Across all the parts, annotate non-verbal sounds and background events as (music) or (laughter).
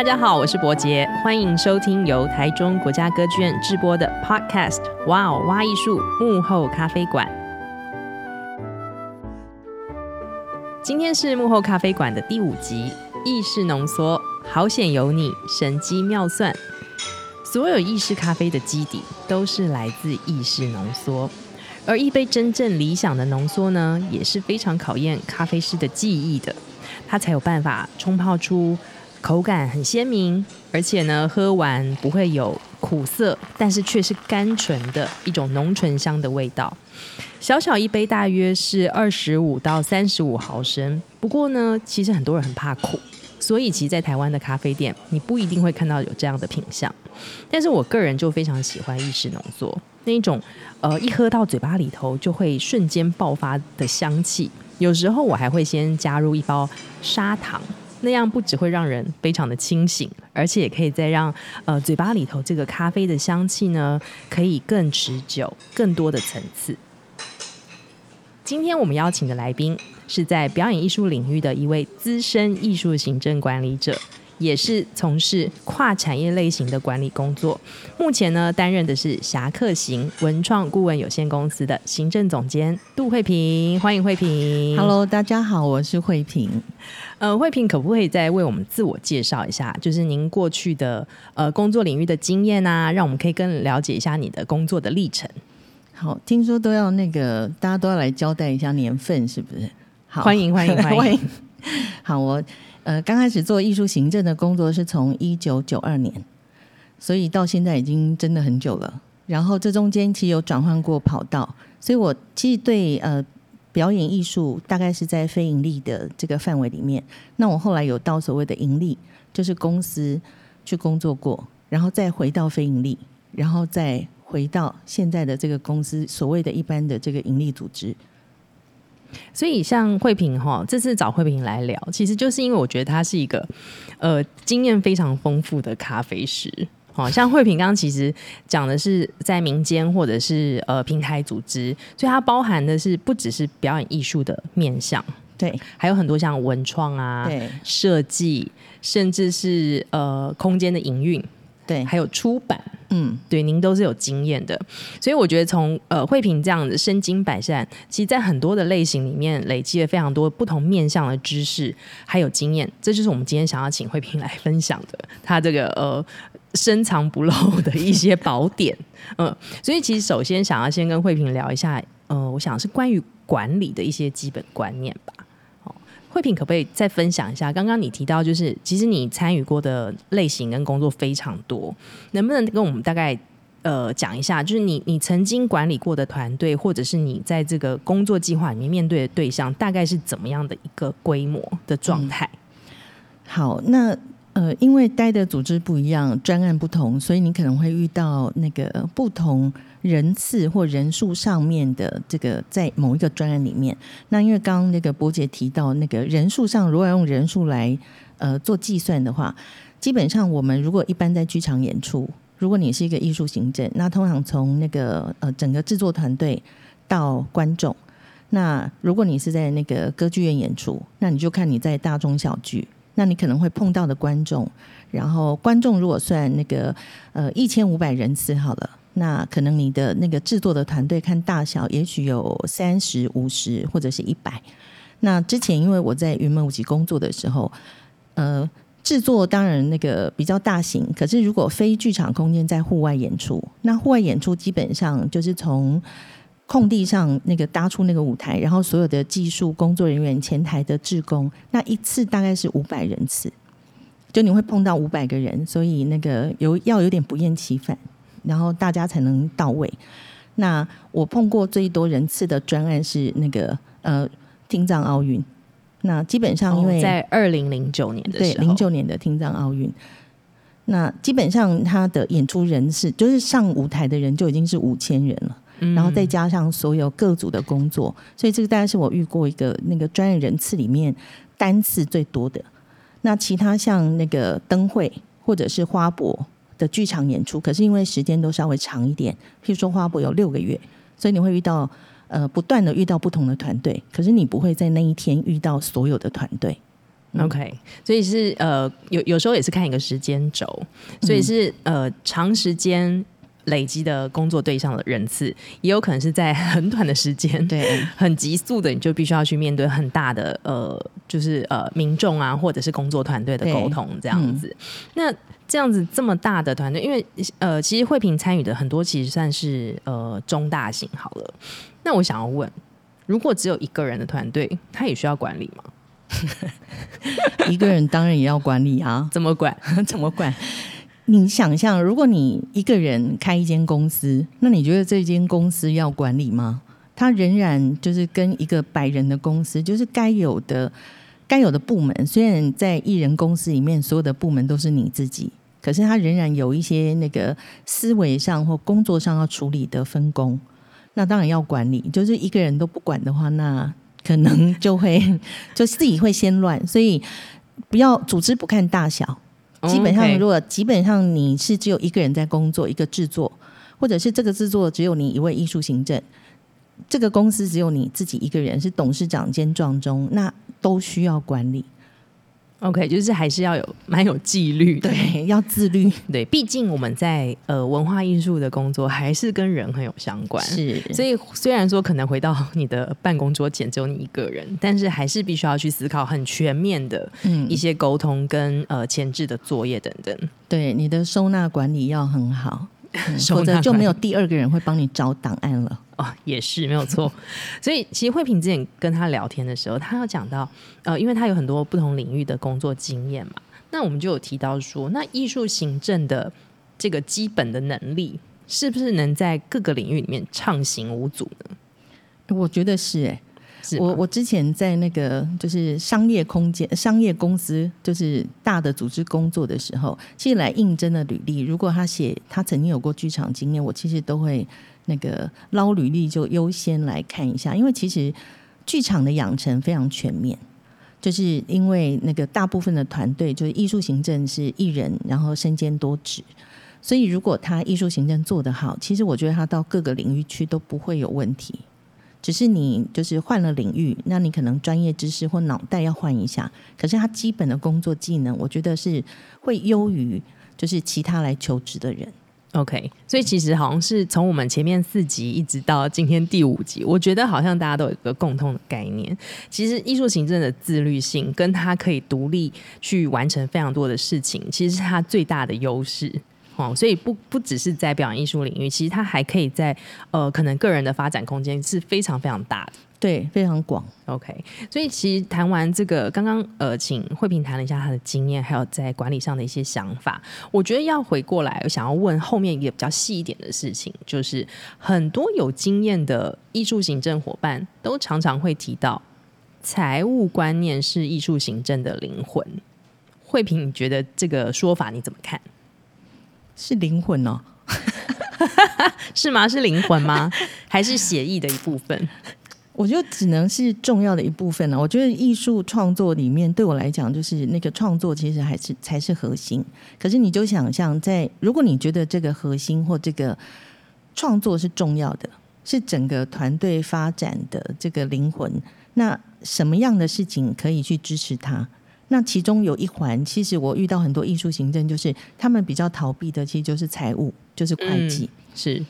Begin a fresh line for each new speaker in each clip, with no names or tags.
大家好，我是伯杰，欢迎收听由台中国家歌剧院制播的 Podcast《哇哦挖艺术幕后咖啡馆》。今天是幕后咖啡馆的第五集，意式浓缩，好险有你，神机妙算。所有意式咖啡的基底都是来自意式浓缩，而一杯真正理想的浓缩呢，也是非常考验咖啡师的技艺的，它才有办法冲泡出。口感很鲜明，而且呢，喝完不会有苦涩，但是却是甘醇的一种浓醇香的味道。小小一杯大约是二十五到三十五毫升。不过呢，其实很多人很怕苦，所以其实，在台湾的咖啡店，你不一定会看到有这样的品相。但是我个人就非常喜欢意式浓缩那一种，呃，一喝到嘴巴里头就会瞬间爆发的香气。有时候我还会先加入一包砂糖。那样不只会让人非常的清醒，而且也可以再让呃嘴巴里头这个咖啡的香气呢，可以更持久、更多的层次。今天我们邀请的来宾是在表演艺术领域的一位资深艺术行政管理者。也是从事跨产业类型的管理工作，目前呢担任的是侠客行文创顾问有限公司的行政总监杜慧萍，欢迎慧萍。
Hello，大家好，我是慧萍。
呃，慧萍可不可以再为我们自我介绍一下，就是您过去的呃工作领域的经验啊，让我们可以更了解一下你的工作的历程。
好，听说都要那个大家都要来交代一下年份，是不是？好，
欢迎欢迎欢迎。欢迎 (laughs)
好，我。呃，刚开始做艺术行政的工作是从一九九二年，所以到现在已经真的很久了。然后这中间其实有转换过跑道，所以我其实对呃表演艺术大概是在非盈利的这个范围里面。那我后来有到所谓的盈利，就是公司去工作过，然后再回到非盈利，然后再回到现在的这个公司所谓的一般的这个盈利组织。
所以，像慧萍哈，这次找慧萍来聊，其实就是因为我觉得她是一个呃经验非常丰富的咖啡师。好像慧萍刚刚其实讲的是在民间或者是呃平台组织，所以它包含的是不只是表演艺术的面向，
对，
还有很多像文创啊、对设计，甚至是呃空间的营运。对，还有出版，嗯，对，您都是有经验的，所以我觉得从呃慧萍这样子身经百战，其实在很多的类型里面累积了非常多不同面向的知识，还有经验，这就是我们今天想要请慧萍来分享的，她这个呃深藏不露的一些宝典，(laughs) 嗯、呃，所以其实首先想要先跟慧萍聊一下，呃，我想是关于管理的一些基本观念吧。慧品可不可以再分享一下？刚刚你提到，就是其实你参与过的类型跟工作非常多，能不能跟我们大概呃讲一下？就是你你曾经管理过的团队，或者是你在这个工作计划里面面对的对象，大概是怎么样的一个规模的状态？
好，那。呃，因为待的组织不一样，专案不同，所以你可能会遇到那个不同人次或人数上面的这个在某一个专案里面。那因为刚刚那个伯姐提到，那个人数上如果用人数来呃做计算的话，基本上我们如果一般在剧场演出，如果你是一个艺术行政，那通常从那个呃整个制作团队到观众，那如果你是在那个歌剧院演出，那你就看你在大中小剧。那你可能会碰到的观众，然后观众如果算那个呃一千五百人次好了，那可能你的那个制作的团队看大小，也许有三十五十或者是一百。那之前因为我在云门舞集工作的时候，呃，制作当然那个比较大型，可是如果非剧场空间在户外演出，那户外演出基本上就是从。空地上那个搭出那个舞台，然后所有的技术工作人员、前台的志工，那一次大概是五百人次，就你会碰到五百个人，所以那个有要有点不厌其烦，然后大家才能到位。那我碰过最多人次的专案是那个呃听障奥运，那基本上因为、哦、在二零零九年的时候，对零九年的听障奥运，那基本上他的演出人次就是上舞台的人就已经是五千人了。然后再加上所有各组的工作，所以这个大概是我遇过一个那个专业人次里面单次最多的。那其他像那个灯会或者是花博的剧场演出，可是因为时间都稍微长一点，譬如说花博有六个月，所以你会遇到呃不断的遇到不同的团队，可是你不会在那一天遇到所有的团队。
OK，所以是呃有有时候也是看一个时间轴，所以是呃长时间累积的工作对象的人次，也有可能是在很短的时间，
对，(laughs)
很急速的，你就必须要去面对很大的呃就是呃民众啊，或者是工作团队的沟通这样子。嗯、那这样子这么大的团队，因为呃其实惠平参与的很多其实算是呃中大型好了。那我想要问，如果只有一个人的团队，他也需要管理吗？(laughs)
一个人当然也要管理啊，(laughs)
怎么管？
怎么管？你想象，如果你一个人开一间公司，那你觉得这间公司要管理吗？它仍然就是跟一个百人的公司，就是该有的、该有的部门。虽然在一人公司里面，所有的部门都是你自己，可是它仍然有一些那个思维上或工作上要处理的分工。那当然要管理，就是一个人都不管的话，那。可能就会 (laughs) 就自己会先乱，所以不要组织不看大小。基本上，如果基本上你是只有一个人在工作，一个制作，或者是这个制作只有你一位艺术行政，这个公司只有你自己一个人是董事长兼壮中，那都需要管理。
OK，就是还是要有蛮有纪律的，
对，要自律。(laughs)
对，毕竟我们在呃文化艺术的工作还是跟人很有相关，
是。
所以虽然说可能回到 (laughs) 你的办公桌前只有你一个人，但是还是必须要去思考很全面的一些沟通跟呃前置的作业等等。
对，你的收纳管理要很好。嗯、(laughs) 否则就没有第二个人会帮你找档案了。(laughs)
哦，也是没有错。(laughs) 所以其实慧萍之前跟他聊天的时候，他有讲到，呃，因为他有很多不同领域的工作经验嘛，那我们就有提到说，那艺术行政的这个基本的能力，是不是能在各个领域里面畅行无阻呢？
我觉得是哎、欸。我我之前在那个就是商业空间、商业公司，就是大的组织工作的时候，其实来应征的履历，如果他写他曾经有过剧场经验，我其实都会那个捞履历就优先来看一下，因为其实剧场的养成非常全面，就是因为那个大部分的团队就是艺术行政是一人，然后身兼多职，所以如果他艺术行政做得好，其实我觉得他到各个领域去都不会有问题。只是你就是换了领域，那你可能专业知识或脑袋要换一下。可是他基本的工作技能，我觉得是会优于就是其他来求职的人。
OK，所以其实好像是从我们前面四集一直到今天第五集，我觉得好像大家都有一个共通的概念。其实艺术行政的自律性，跟他可以独立去完成非常多的事情，其实是他最大的优势。哦，所以不不只是在表演艺术领域，其实它还可以在呃，可能个人的发展空间是非常非常大的，
对，非常广。
OK，所以其实谈完这个，刚刚呃，请慧平谈了一下他的经验，还有在管理上的一些想法。我觉得要回过来，我想要问后面一个比较细一点的事情，就是很多有经验的艺术行政伙伴都常常会提到，财务观念是艺术行政的灵魂。慧平，你觉得这个说法你怎么看？
是灵魂哦，(laughs)
是吗？是灵魂吗？(laughs) 还是写意的一部分？(laughs)
我觉得只能是重要的一部分了。我觉得艺术创作里面，对我来讲，就是那个创作其实还是才是核心。可是你就想象，在如果你觉得这个核心或这个创作是重要的，是整个团队发展的这个灵魂，那什么样的事情可以去支持它？那其中有一环，其实我遇到很多艺术行政，就是他们比较逃避的，其实就是财务，就是会计。
嗯、是，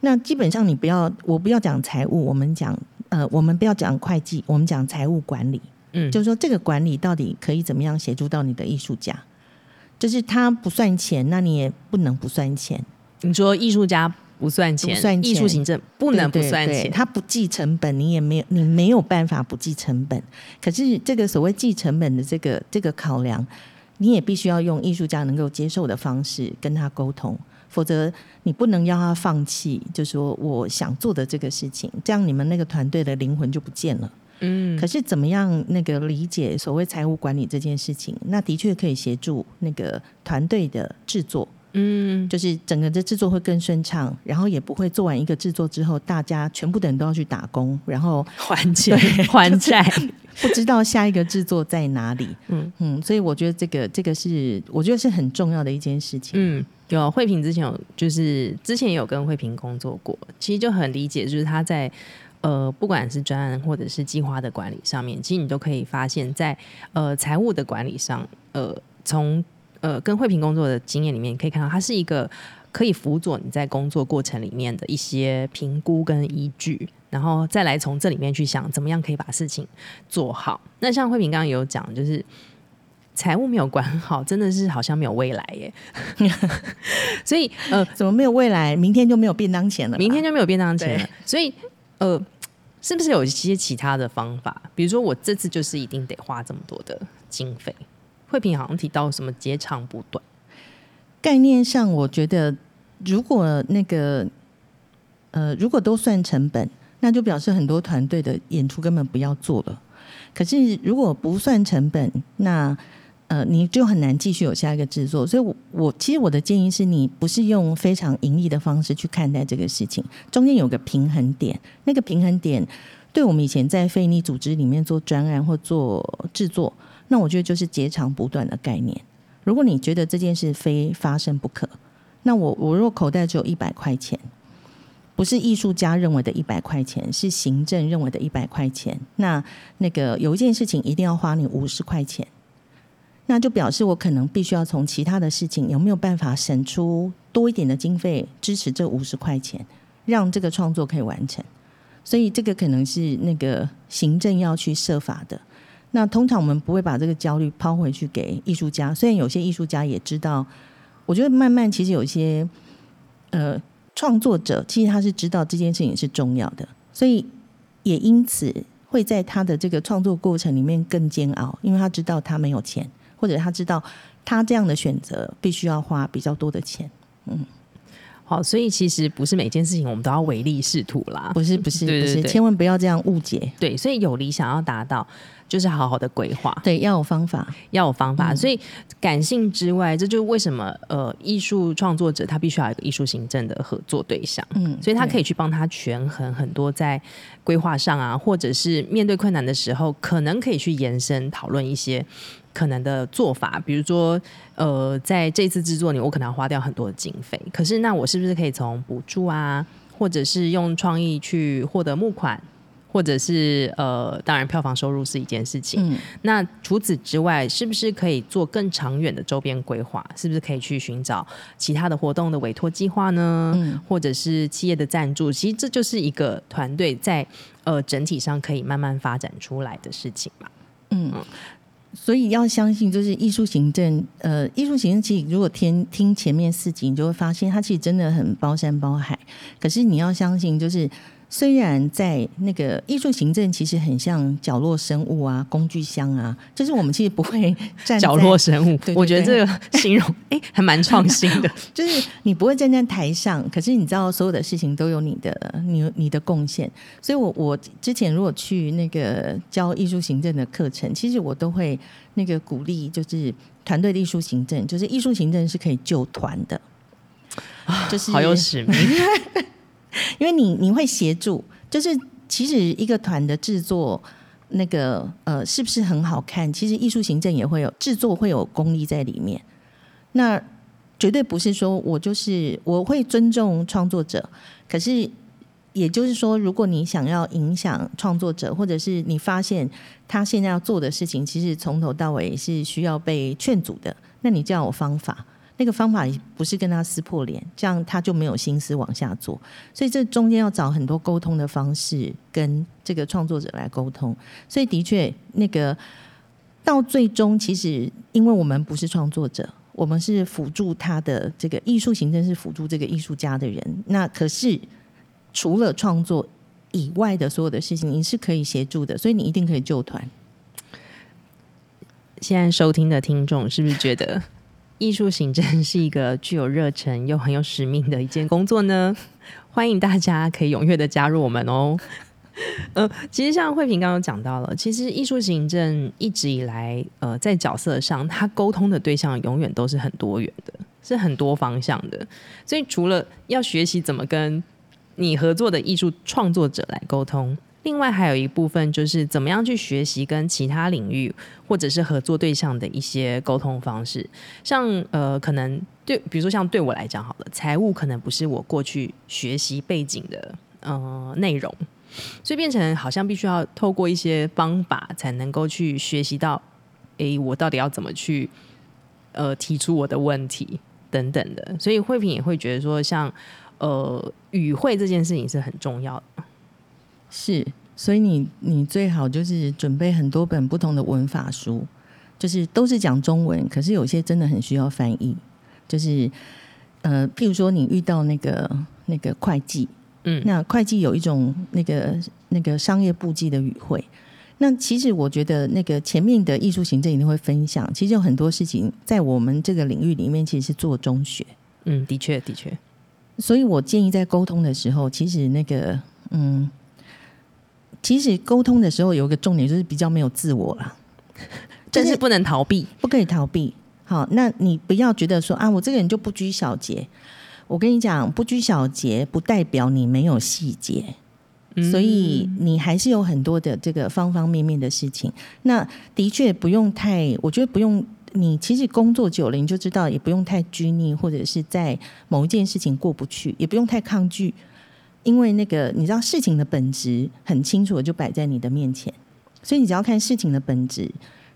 那基本上你不要，我不要讲财务，我们讲呃，我们不要讲会计，我们讲财务管理。嗯，就是说这个管理到底可以怎么样协助到你的艺术家？就是他不算钱，那你也不能不算钱。
你说艺术家？不算钱算钱，艺术行政不能不算钱。
他不计成本，你也没有，你没有办法不计成本。可是这个所谓计成本的这个这个考量，你也必须要用艺术家能够接受的方式跟他沟通，否则你不能要他放弃，就说我想做的这个事情，这样你们那个团队的灵魂就不见了。嗯，可是怎么样那个理解所谓财务管理这件事情？那的确可以协助那个团队的制作。嗯，就是整个的制作会更顺畅，然后也不会做完一个制作之后，大家全部的人都要去打工，然后
还钱 (laughs) 还债，(laughs)
不知道下一个制作在哪里。嗯嗯，所以我觉得这个这个是我觉得是很重要的一件事情。
嗯，有慧萍之前有就是之前有跟慧萍工作过，其实就很理解，就是他在。呃，不管是专案或者是计划的管理上面，其实你都可以发现在，在呃财务的管理上，呃，从呃跟慧平工作的经验里面，可以看到它是一个可以辅佐你在工作过程里面的一些评估跟依据，然后再来从这里面去想怎么样可以把事情做好。那像慧平刚刚有讲，就是。财务没有管好，真的是好像没有未来耶。(laughs) 所以呃，
怎么没有未来？明天就没有便当钱了？
明天就没有便当钱了。所以呃，是不是有一些其他的方法？比如说，我这次就是一定得花这么多的经费。慧萍好像提到什么截长补短，
概念上，我觉得如果那个呃，如果都算成本，那就表示很多团队的演出根本不要做了。可是如果不算成本，那呃，你就很难继续有下一个制作，所以我，我我其实我的建议是你不是用非常盈利的方式去看待这个事情，中间有个平衡点，那个平衡点，对我们以前在非营利组织里面做专案或做制作，那我觉得就是截长补短的概念。如果你觉得这件事非发生不可，那我我若口袋只有一百块钱，不是艺术家认为的一百块钱，是行政认为的一百块钱，那那个有一件事情一定要花你五十块钱。那就表示我可能必须要从其他的事情有没有办法省出多一点的经费支持这五十块钱，让这个创作可以完成。所以这个可能是那个行政要去设法的。那通常我们不会把这个焦虑抛回去给艺术家，虽然有些艺术家也知道，我觉得慢慢其实有一些呃创作者其实他是知道这件事情是重要的，所以也因此会在他的这个创作过程里面更煎熬，因为他知道他没有钱。或者他知道他这样的选择必须要花比较多的钱，嗯，
好，所以其实不是每件事情我们都要唯利是图啦，
不是不是 (laughs) 不是，千万不要这样误解。
对，所以有理想要达到，就是好好的规划，
对，要有方法，
要有方法。嗯、所以感性之外，这就是为什么呃，艺术创作者他必须要有一个艺术行政的合作对象，嗯，所以他可以去帮他权衡很多在规划上啊，或者是面对困难的时候，可能可以去延伸讨论一些。可能的做法，比如说，呃，在这次制作里，我可能要花掉很多的经费。可是，那我是不是可以从补助啊，或者是用创意去获得募款，或者是呃，当然票房收入是一件事情。嗯。那除此之外，是不是可以做更长远的周边规划？是不是可以去寻找其他的活动的委托计划呢？嗯。或者是企业的赞助？其实这就是一个团队在呃整体上可以慢慢发展出来的事情嘛。嗯。嗯
所以要相信，就是艺术行政。呃，艺术行政其实如果听听前面四集，你就会发现它其实真的很包山包海。可是你要相信，就是。虽然在那个艺术行政，其实很像角落生物啊，工具箱啊，就是我们其实不会站在
角落生物。对对对，我觉得这个形容哎，还蛮创新的。
就是你不会站在台上，可是你知道所有的事情都有你的你你的贡献。所以我我之前如果去那个教艺术行政的课程，其实我都会那个鼓励，就是团队的艺术行政，就是艺术行政是可以救团的，就是
好有使命。(laughs)
因为你你会协助，就是其实一个团的制作，那个呃是不是很好看？其实艺术行政也会有制作会有功力在里面。那绝对不是说我就是我会尊重创作者，可是也就是说，如果你想要影响创作者，或者是你发现他现在要做的事情，其实从头到尾是需要被劝阻的，那你就要有方法。那个方法不是跟他撕破脸，这样他就没有心思往下做。所以这中间要找很多沟通的方式，跟这个创作者来沟通。所以的确，那个到最终，其实因为我们不是创作者，我们是辅助他的这个艺术行政，是辅助这个艺术家的人。那可是除了创作以外的所有的事情，你是可以协助的，所以你一定可以救团。
现在收听的听众是不是觉得？艺术行政是一个具有热忱又很有使命的一件工作呢，(laughs) 欢迎大家可以踊跃的加入我们哦。(laughs) 呃，其实像慧萍刚刚讲到了，其实艺术行政一直以来，呃，在角色上，他沟通的对象永远都是很多元的，是很多方向的。所以除了要学习怎么跟你合作的艺术创作者来沟通。另外还有一部分就是怎么样去学习跟其他领域或者是合作对象的一些沟通方式，像呃可能对，比如说像对我来讲好了，财务可能不是我过去学习背景的呃内容，所以变成好像必须要透过一些方法才能够去学习到，诶，我到底要怎么去呃提出我的问题等等的。所以慧萍也会觉得说，像呃语会这件事情是很重要的。
是，所以你你最好就是准备很多本不同的文法书，就是都是讲中文，可是有些真的很需要翻译，就是呃，譬如说你遇到那个那个会计。嗯，那会计有一种那个那个商业簿记的语汇。那其实我觉得那个前面的艺术行政一定会分享。其实有很多事情在我们这个领域里面，其实是做中学。
嗯，的确的确。
所以我建议在沟通的时候，其实那个嗯，其实沟通的时候有一个重点就是比较没有自我了，(laughs)
但是不能逃避，
不可以逃避。好，那你不要觉得说啊，我这个人就不拘小节。我跟你讲，不拘小节不代表你没有细节，嗯，所以你还是有很多的这个方方面面的事情。那的确不用太，我觉得不用。你其实工作久了，你就知道，也不用太拘泥，或者是在某一件事情过不去，也不用太抗拒，因为那个你知道事情的本质很清楚的就摆在你的面前，所以你只要看事情的本质。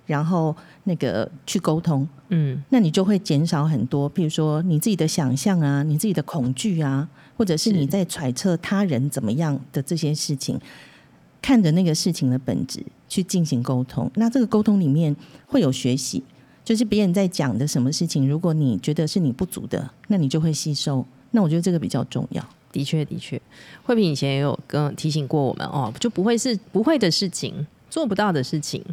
然后那个去沟通，嗯，那你就会减少很多，譬如说你自己的想象啊，你自己的恐惧啊，或者是你在揣测他人怎么样的这些事情，看着那个事情的本质去进行沟通。那这个沟通里面会有学习，就是别人在讲的什么事情，如果你觉得是你不足的，那你就会吸收。那我觉得这个比较重要。
的确，的确，慧萍以前也有跟提醒过我们哦，就不会是不会的事情，做不到的事情。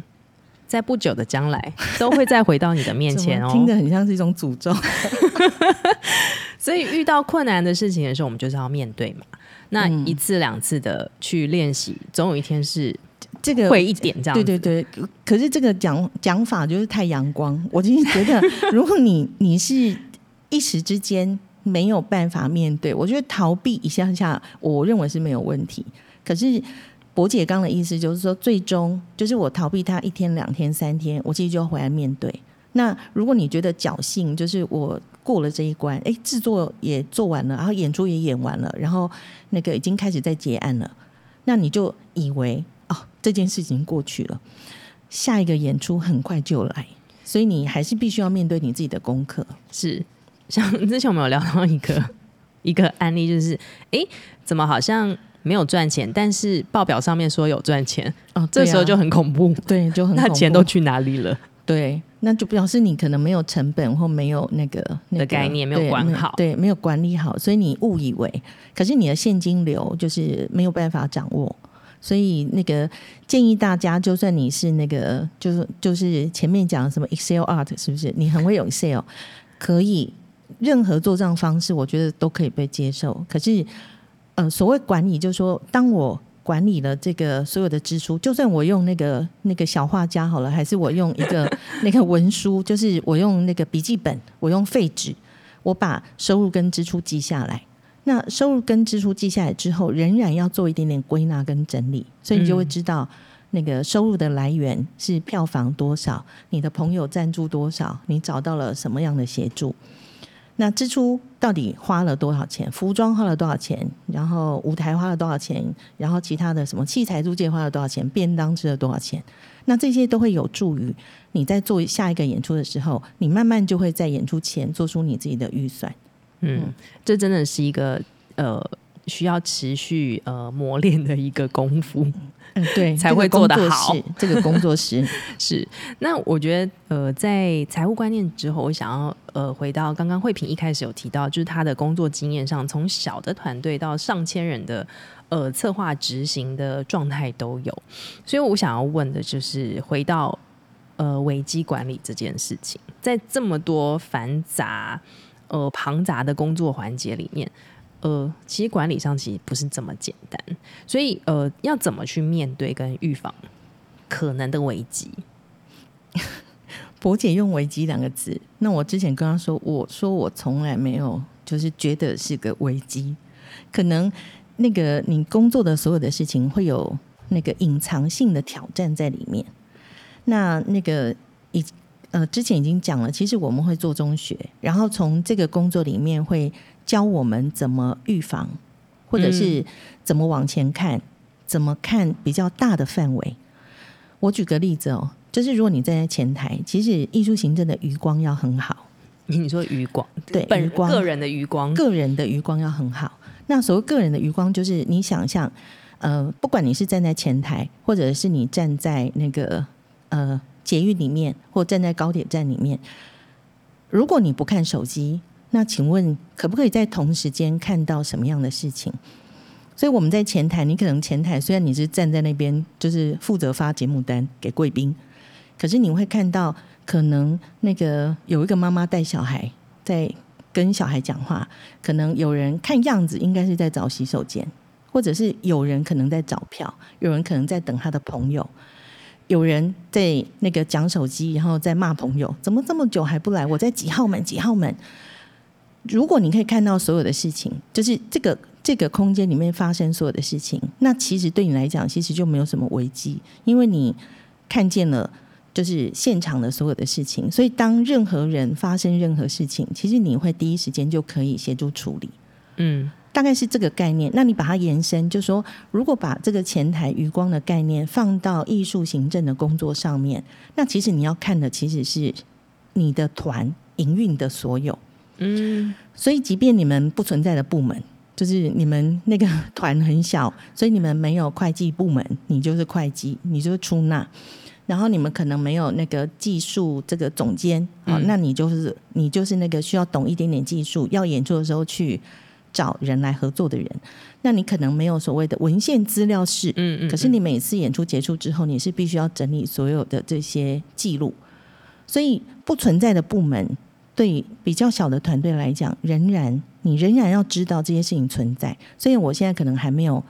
在不久的将来，都会再回到你的面前 (laughs) 哦。
听得很像是一种诅咒。(laughs)
所以遇到困难的事情的时候，我们就是要面对嘛。那一次两次的去练习，总有一天是这个会一点这样。
对对对。可是这个讲讲法就是太阳光。我就是觉得，如果你你是一时之间没有办法面对，我觉得逃避一下下，我认为是没有问题。可是。博姐刚的意思就是说，最终就是我逃避他一天、两天、三天，我其实就要回来面对。那如果你觉得侥幸，就是我过了这一关，哎，制作也做完了，然后演出也演完了，然后那个已经开始在结案了，那你就以为哦，这件事情过去了，下一个演出很快就来，所以你还是必须要面对你自己的功课。
是，像之前我们有聊到一个一个案例，就是哎，怎么好像。没有赚钱，但是报表上面说有赚钱哦，这时候就很恐怖，
对，就很 (laughs) 恐怖，
那钱都去哪里了？(laughs)
对，那就表示你可能没有成本或没有那个、那个、
的概念，没有管好
对，对，没有管理好，所以你误以为，可是你的现金流就是没有办法掌握，所以那个建议大家，就算你是那个，就是就是前面讲的什么 Excel art，是不是？你很会有 Excel，可以任何做账方式，我觉得都可以被接受，可是。呃，所谓管理，就是说，当我管理了这个所有的支出，就算我用那个那个小画家好了，还是我用一个 (laughs) 那个文书，就是我用那个笔记本，我用废纸，我把收入跟支出记下来。那收入跟支出记下来之后，仍然要做一点点归纳跟整理，所以你就会知道那个收入的来源是票房多少，你的朋友赞助多少，你找到了什么样的协助。那支出到底花了多少钱？服装花了多少钱？然后舞台花了多少钱？然后其他的什么器材租借花了多少钱？便当吃了多少钱？那这些都会有助于你在做下一个演出的时候，你慢慢就会在演出前做出你自己的预算。
嗯，这真的是一个呃需要持续呃磨练的一个功夫。
嗯，对，(laughs)
才会做得好。(laughs)
这个工作室 (laughs)
是。那我觉得，呃，在财务观念之后，我想要呃回到刚刚慧萍一开始有提到，就是他的工作经验上，从小的团队到上千人的呃策划执行的状态都有。所以我想要问的就是，回到呃危机管理这件事情，在这么多繁杂呃庞杂的工作环节里面。呃，其实管理上其实不是这么简单，所以呃，要怎么去面对跟预防可能的危机？(laughs)
博姐用“危机”两个字，那我之前跟她说，我说我从来没有就是觉得是个危机，可能那个你工作的所有的事情会有那个隐藏性的挑战在里面。那那个已呃之前已经讲了，其实我们会做中学，然后从这个工作里面会。教我们怎么预防，或者是怎么往前看，怎么看比较大的范围。我举个例子哦，就是如果你站在前台，其实艺术行政的余光要很好。
你说余光，
对，
本
光，
个人的余光，
个人的余光要很好。那所谓个人的余光，就是你想象，呃，不管你是站在前台，或者是你站在那个呃捷运里面，或站在高铁站里面，如果你不看手机，那请问可不可以在同时间看到什么样的事情？所以我们在前台，你可能前台虽然你是站在那边，就是负责发节目单给贵宾，可是你会看到。可能那个有一个妈妈带小孩在跟小孩讲话，可能有人看样子应该是在找洗手间，或者是有人可能在找票，有人可能在等他的朋友，有人在那个讲手机，然后在骂朋友，怎么这么久还不来？我在几号门？几号门？如果你可以看到所有的事情，就是这个这个空间里面发生所有的事情，那其实对你来讲，其实就没有什么危机，因为你看见了。就是现场的所有的事情，所以当任何人发生任何事情，其实你会第一时间就可以协助处理。嗯，大概是这个概念。那你把它延伸，就说如果把这个前台余光的概念放到艺术行政的工作上面，那其实你要看的其实是你的团营运的所有。嗯，所以即便你们不存在的部门，就是你们那个团很小，所以你们没有会计部门，你就是会计，你就是出纳。然后你们可能没有那个技术这个总监啊，嗯、那你就是你就是那个需要懂一点点技术，要演出的时候去找人来合作的人。那你可能没有所谓的文献资料室，嗯，嗯嗯。可是你每次演出结束之后，你是必须要整理所有的这些记录。所以不存在的部门，对比较小的团队来讲，仍然你仍然要知道这些事情存在。所以我现在可能还没有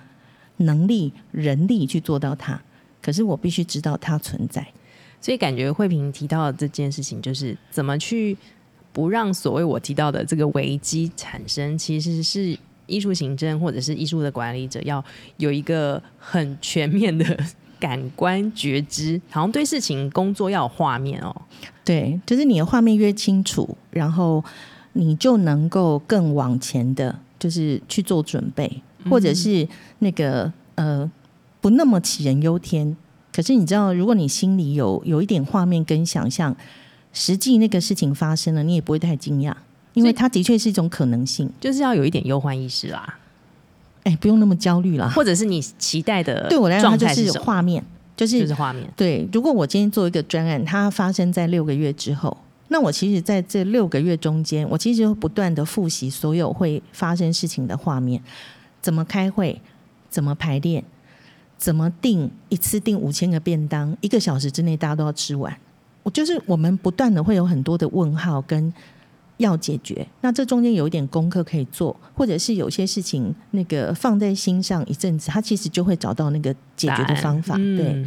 能力、人力去做到它。可是我必须知道它存在，
所以感觉慧萍提到的这件事情，就是怎么去不让所谓我提到的这个危机产生，其实是艺术行政或者是艺术的管理者要有一个很全面的感官觉知，好像对事情工作要有画面哦。
对，就是你的画面越清楚，然后你就能够更往前的，就是去做准备，或者是那个呃。不那么杞人忧天，可是你知道，如果你心里有有一点画面跟想象，实际那个事情发生了，你也不会太惊讶，因为它的确是一种可能性，
就是要有一点忧患意识啦。
哎，不用那么焦虑啦，
或者是你期待的，
对我来讲，它就是画面，就是
就是画面。
对，如果我今天做一个专案，它发生在六个月之后，那我其实在这六个月中间，我其实会不断的复习所有会发生事情的画面，怎么开会，怎么排练。怎么订一次订五千个便当，一个小时之内大家都要吃完？我就是我们不断的会有很多的问号跟要解决。那这中间有一点功课可以做，或者是有些事情那个放在心上一阵子，他其实就会找到那个解决的方法。嗯、对，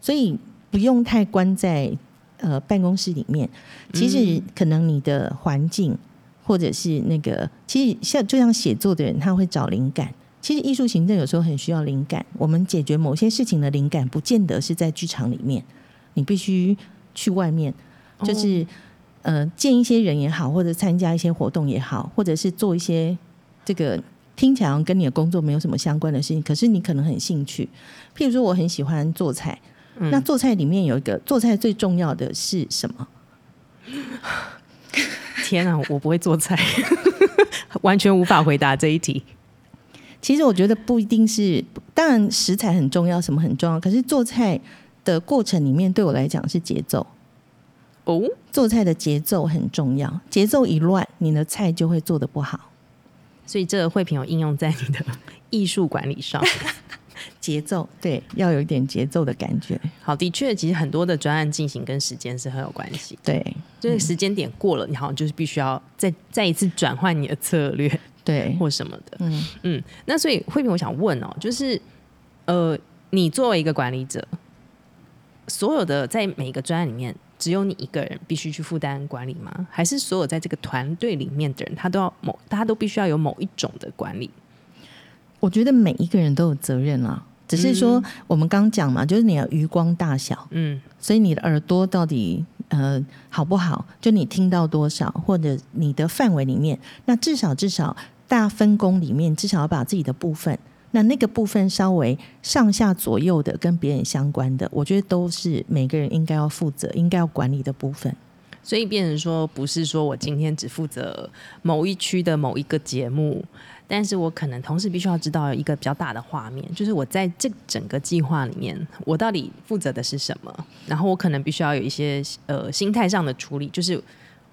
所以不用太关在呃办公室里面。其实可能你的环境或者是那个，其实像就像写作的人，他会找灵感。其实艺术行政有时候很需要灵感。我们解决某些事情的灵感，不见得是在剧场里面，你必须去外面，就是呃见一些人也好，或者参加一些活动也好，或者是做一些这个听起来跟你的工作没有什么相关的事情，可是你可能很兴趣。譬如说，我很喜欢做菜，嗯、那做菜里面有一个做菜最重要的是什么？(laughs)
天啊，我不会做菜，(laughs) 完全无法回答这一题。
其实我觉得不一定是，当然食材很重要，什么很重要。可是做菜的过程里面，对我来讲是节奏。哦，做菜的节奏很重要，节奏一乱，你的菜就会做的不好。
所以这个慧萍有应用在你的 (laughs) 艺术管理上。(laughs)
节奏对，要有一点节奏的感觉。
好，的确，其实很多的专案进行跟时间是很有关系。
对，
就是时间点过了，你好像就是必须要再再一次转换你的策略。
对，
或什么的，嗯嗯，那所以慧萍，我想问哦，就是呃，你作为一个管理者，所有的在每一个专案里面，只有你一个人必须去负担管理吗？还是所有在这个团队里面的人，他都要某，大家都必须要有某一种的管理？
我觉得每一个人都有责任啊，只是说我们刚讲嘛，就是你的余光大小，嗯，所以你的耳朵到底呃好不好？就你听到多少，或者你的范围里面，那至少至少。大分工里面，至少要把自己的部分那那个部分稍微上下左右的跟别人相关的，我觉得都是每个人应该要负责、应该要管理的部分。
所以变成说，不是说我今天只负责某一区的某一个节目，但是我可能同时必须要知道一个比较大的画面，就是我在这整个计划里面，我到底负责的是什么？然后我可能必须要有一些呃心态上的处理，就是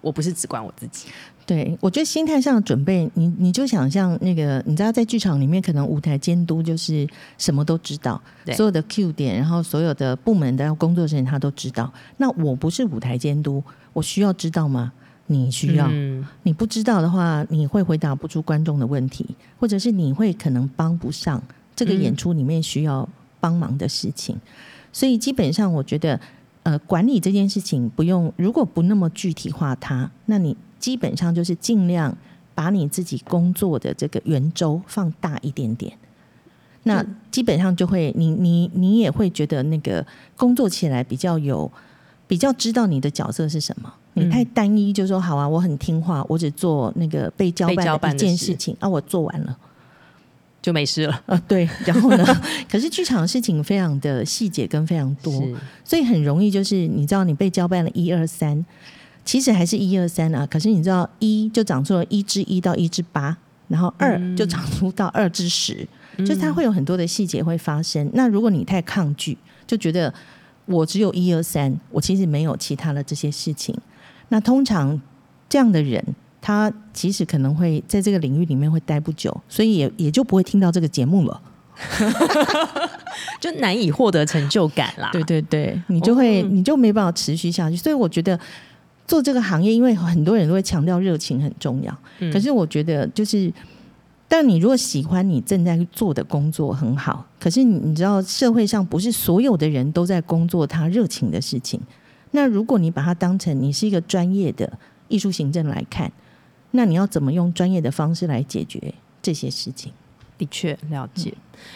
我不是只管我自己。
对，我觉得心态上的准备，你你就想象那个，你知道在剧场里面，可能舞台监督就是什么都知道，所有的 Q 点，然后所有的部门的工作人员他都知道。那我不是舞台监督。我需要知道吗？你需要，嗯、你不知道的话，你会回答不出观众的问题，或者是你会可能帮不上这个演出里面需要帮忙的事情。嗯、所以基本上，我觉得，呃，管理这件事情不用，如果不那么具体化它，那你基本上就是尽量把你自己工作的这个圆周放大一点点。那基本上就会，你你你也会觉得那个工作起来比较有。比较知道你的角色是什么，你太单一，就说好啊，我很听话，我只做那个被交办的一件事情啊，我做完了
就没事了啊、
呃。对，(laughs) 然后呢？(laughs) 可是剧场的事情非常的细节跟非常多，所以很容易就是你知道你被交办了一二三，其实还是一二三啊。可是你知道一就长出了一至一到一至八，然后二就长出到二至十、嗯，就是它会有很多的细节会发生。那如果你太抗拒，就觉得。我只有一二三，我其实没有其他的这些事情。那通常这样的人，他其实可能会在这个领域里面会待不久，所以也也就不会听到这个节目了，(laughs)
就难以获得成就感啦。
对对对，你就会、哦、你就没办法持续下去。所以我觉得做这个行业，因为很多人都会强调热情很重要，嗯、可是我觉得就是。但你如果喜欢你正在做的工作很好，可是你你知道社会上不是所有的人都在工作他热情的事情。那如果你把它当成你是一个专业的艺术行政来看，那你要怎么用专业的方式来解决这些事情？
的确了解。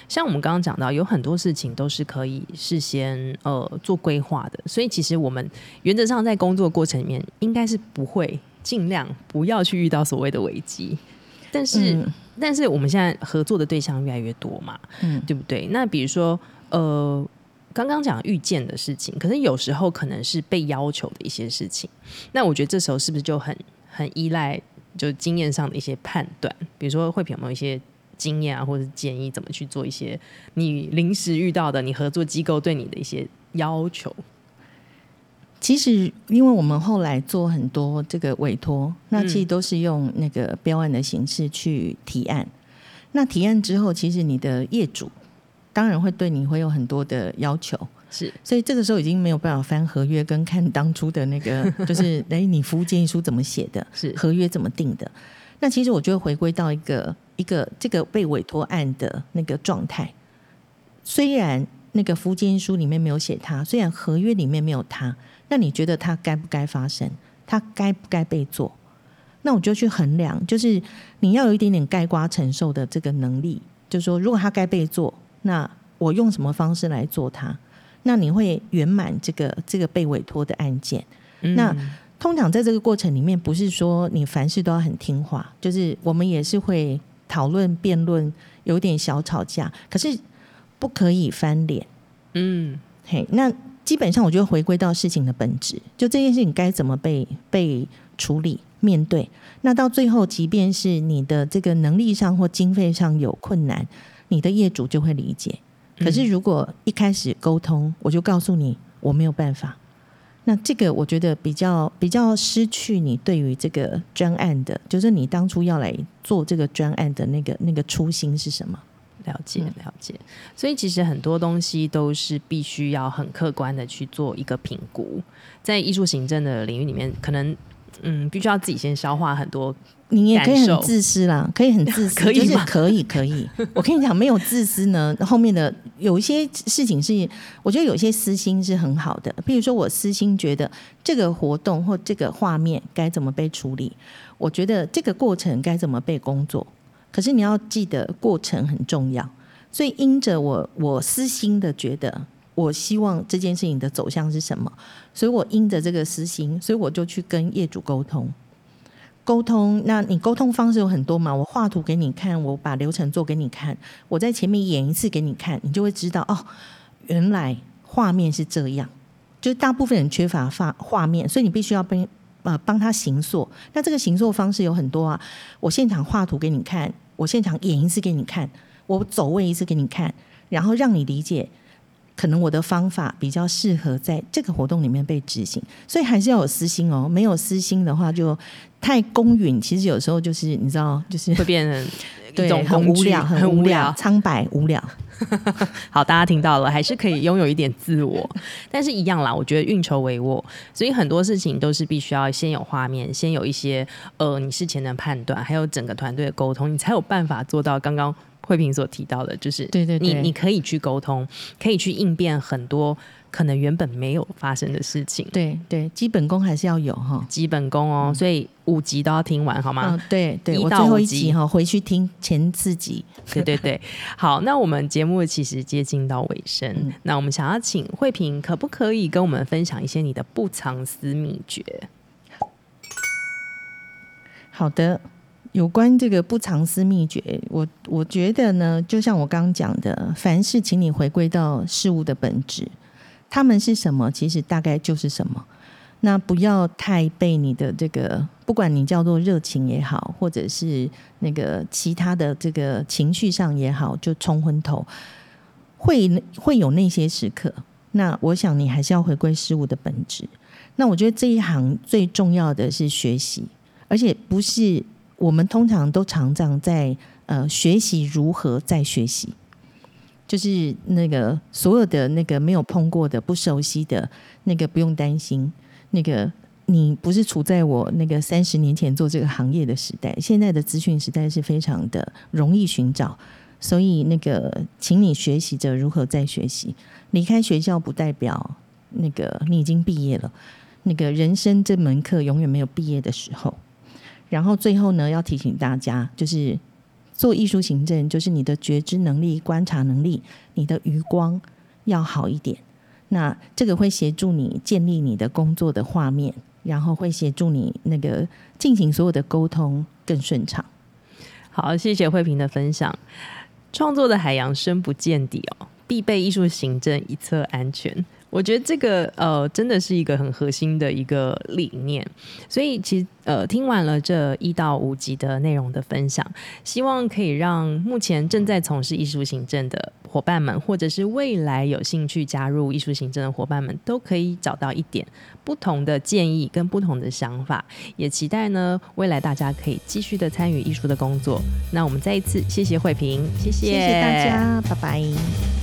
像我们刚刚讲到，有很多事情都是可以事先呃做规划的，所以其实我们原则上在工作过程里面，应该是不会尽量不要去遇到所谓的危机。但是，嗯、但是我们现在合作的对象越来越多嘛，嗯，对不对？那比如说，呃，刚刚讲遇见的事情，可是有时候可能是被要求的一些事情。那我觉得这时候是不是就很很依赖就经验上的一些判断？比如说，慧萍有没有一些经验啊，或者建议怎么去做一些你临时遇到的你合作机构对你的一些要求？
其实，因为我们后来做很多这个委托，那其实都是用那个标案的形式去提案。那提案之后，其实你的业主当然会对你会有很多的要求，
是。
所以这个时候已经没有办法翻合约，跟看当初的那个，(laughs) 就是哎，你服务建议书怎么写的，
是
合约怎么定的。那其实我就会回归到一个一个这个被委托案的那个状态。虽然那个服务建议书里面没有写他，虽然合约里面没有他。那你觉得他该不该发生？他该不该被做？那我就去衡量，就是你要有一点点盖瓜承受的这个能力。就是说，如果他该被做，那我用什么方式来做它？那你会圆满这个这个被委托的案件。嗯。那通常在这个过程里面，不是说你凡事都要很听话，就是我们也是会讨论、辩论，有点小吵架，可是不可以翻脸。嗯，嘿，那。基本上，我就回归到事情的本质，就这件事情该怎么被被处理、面对。那到最后，即便是你的这个能力上或经费上有困难，你的业主就会理解。可是，如果一开始沟通，我就告诉你我没有办法，那这个我觉得比较比较失去你对于这个专案的，就是你当初要来做这个专案的那个那个初心是什么？
了解了解，所以其实很多东西都是必须要很客观的去做一个评估，在艺术行政的领域里面，可能嗯，必须要自己先消化很多。
你也可以很自私啦，可以很自私，(laughs)
可以
就是可以可以。我跟你讲，没有自私呢，后面的有一些事情是，我觉得有些私心是很好的。比如说，我私心觉得这个活动或这个画面该怎么被处理，我觉得这个过程该怎么被工作。可是你要记得过程很重要，所以因着我我私心的觉得，我希望这件事情的走向是什么，所以我因着这个私心，所以我就去跟业主沟通。沟通，那你沟通方式有很多嘛？我画图给你看，我把流程做给你看，我在前面演一次给你看，你就会知道哦，原来画面是这样。就是大部分人缺乏画画面，所以你必须要帮呃帮他形塑。那这个形塑方式有很多啊，我现场画图给你看，我现场演一次给你看，我走位一次给你看，然后让你理解。可能我的方法比较适合在这个活动里面被执行，所以还是要有私心哦。没有私心的话，就太公允。其实有时候就是你知道，就是
会变成
对很无聊，很无聊，苍白无聊。(laughs)
好，大家听到了，还是可以拥有一点自我，(laughs) 但是一样啦。我觉得运筹帷幄，所以很多事情都是必须要先有画面，先有一些呃你事前的判断，还有整个团队的沟通，你才有办法做到刚刚。慧萍所提到的，就是对对，你你可以去沟通，可以去应变很多可能原本没有发生的事情。
对对，基本功还是要有哈，
基本功哦。嗯、所以五集都要听完，好吗？
嗯、对对，我最后一集哈，回去听前四集。
对对对，(laughs) 好，那我们节目其实接近到尾声，嗯、那我们想要请慧萍，可不可以跟我们分享一些你的不藏私秘诀？
好的。有关这个不藏私秘诀，我我觉得呢，就像我刚刚讲的，凡事请你回归到事物的本质，他们是什么，其实大概就是什么。那不要太被你的这个，不管你叫做热情也好，或者是那个其他的这个情绪上也好，就冲昏头，会会有那些时刻。那我想你还是要回归事物的本质。那我觉得这一行最重要的是学习，而且不是。我们通常都常常在呃学习如何再学习，就是那个所有的那个没有碰过的、不熟悉的那个不用担心，那个你不是处在我那个三十年前做这个行业的时代，现在的资讯时代是非常的容易寻找，所以那个请你学习着如何再学习。离开学校不代表那个你已经毕业了，那个人生这门课永远没有毕业的时候。然后最后呢，要提醒大家，就是做艺术行政，就是你的觉知能力、观察能力、你的余光要好一点。那这个会协助你建立你的工作的画面，然后会协助你那个进行所有的沟通更顺畅。
好，谢谢慧萍的分享。创作的海洋深不见底哦，必备艺术行政一侧安全。我觉得这个呃，真的是一个很核心的一个理念。所以其实呃，听完了这一到五集的内容的分享，希望可以让目前正在从事艺术行政的伙伴们，或者是未来有兴趣加入艺术行政的伙伴们，都可以找到一点不同的建议跟不同的想法。也期待呢，未来大家可以继续的参与艺术的工作。那我们再一次谢谢慧萍，谢谢，
谢谢大家，拜拜。